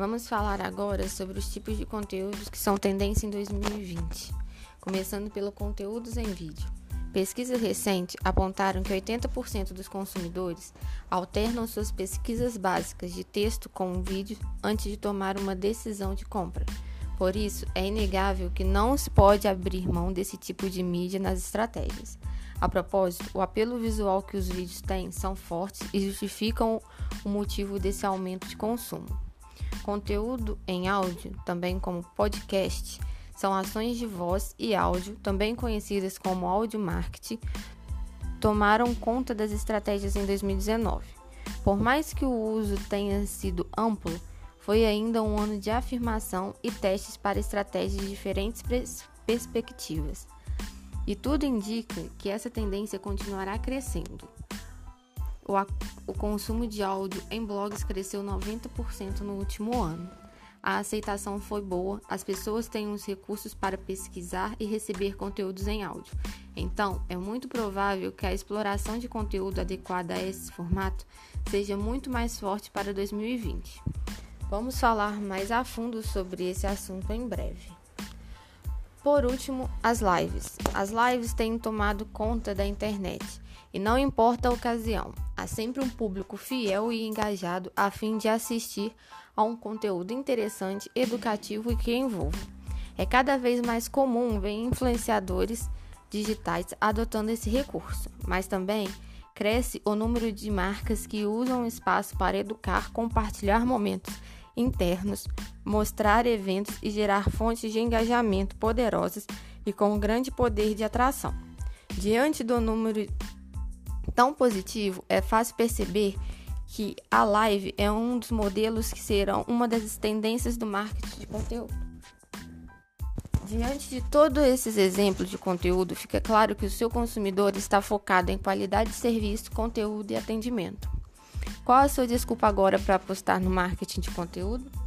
Vamos falar agora sobre os tipos de conteúdos que são tendência em 2020, começando pelo conteúdos em vídeo. Pesquisas recentes apontaram que 80% dos consumidores alternam suas pesquisas básicas de texto com vídeo antes de tomar uma decisão de compra. Por isso, é inegável que não se pode abrir mão desse tipo de mídia nas estratégias. A propósito, o apelo visual que os vídeos têm são fortes e justificam o motivo desse aumento de consumo. Conteúdo em áudio, também como podcast, são ações de voz e áudio, também conhecidas como áudio marketing, tomaram conta das estratégias em 2019. Por mais que o uso tenha sido amplo, foi ainda um ano de afirmação e testes para estratégias de diferentes perspectivas. E tudo indica que essa tendência continuará crescendo. O, o consumo de áudio em blogs cresceu 90% no último ano. A aceitação foi boa, as pessoas têm os recursos para pesquisar e receber conteúdos em áudio. Então, é muito provável que a exploração de conteúdo adequado a esse formato seja muito mais forte para 2020. Vamos falar mais a fundo sobre esse assunto em breve. Por último, as lives. As lives têm tomado conta da internet e não importa a ocasião, há sempre um público fiel e engajado a fim de assistir a um conteúdo interessante, educativo e que envolva. É cada vez mais comum ver influenciadores digitais adotando esse recurso, mas também cresce o número de marcas que usam o espaço para educar, compartilhar momentos internos, mostrar eventos e gerar fontes de engajamento poderosas e com grande poder de atração. Diante do número tão positivo, é fácil perceber que a live é um dos modelos que serão uma das tendências do marketing de conteúdo. Diante de todos esses exemplos de conteúdo, fica claro que o seu consumidor está focado em qualidade de serviço, conteúdo e atendimento. Qual a sua desculpa agora para apostar no marketing de conteúdo?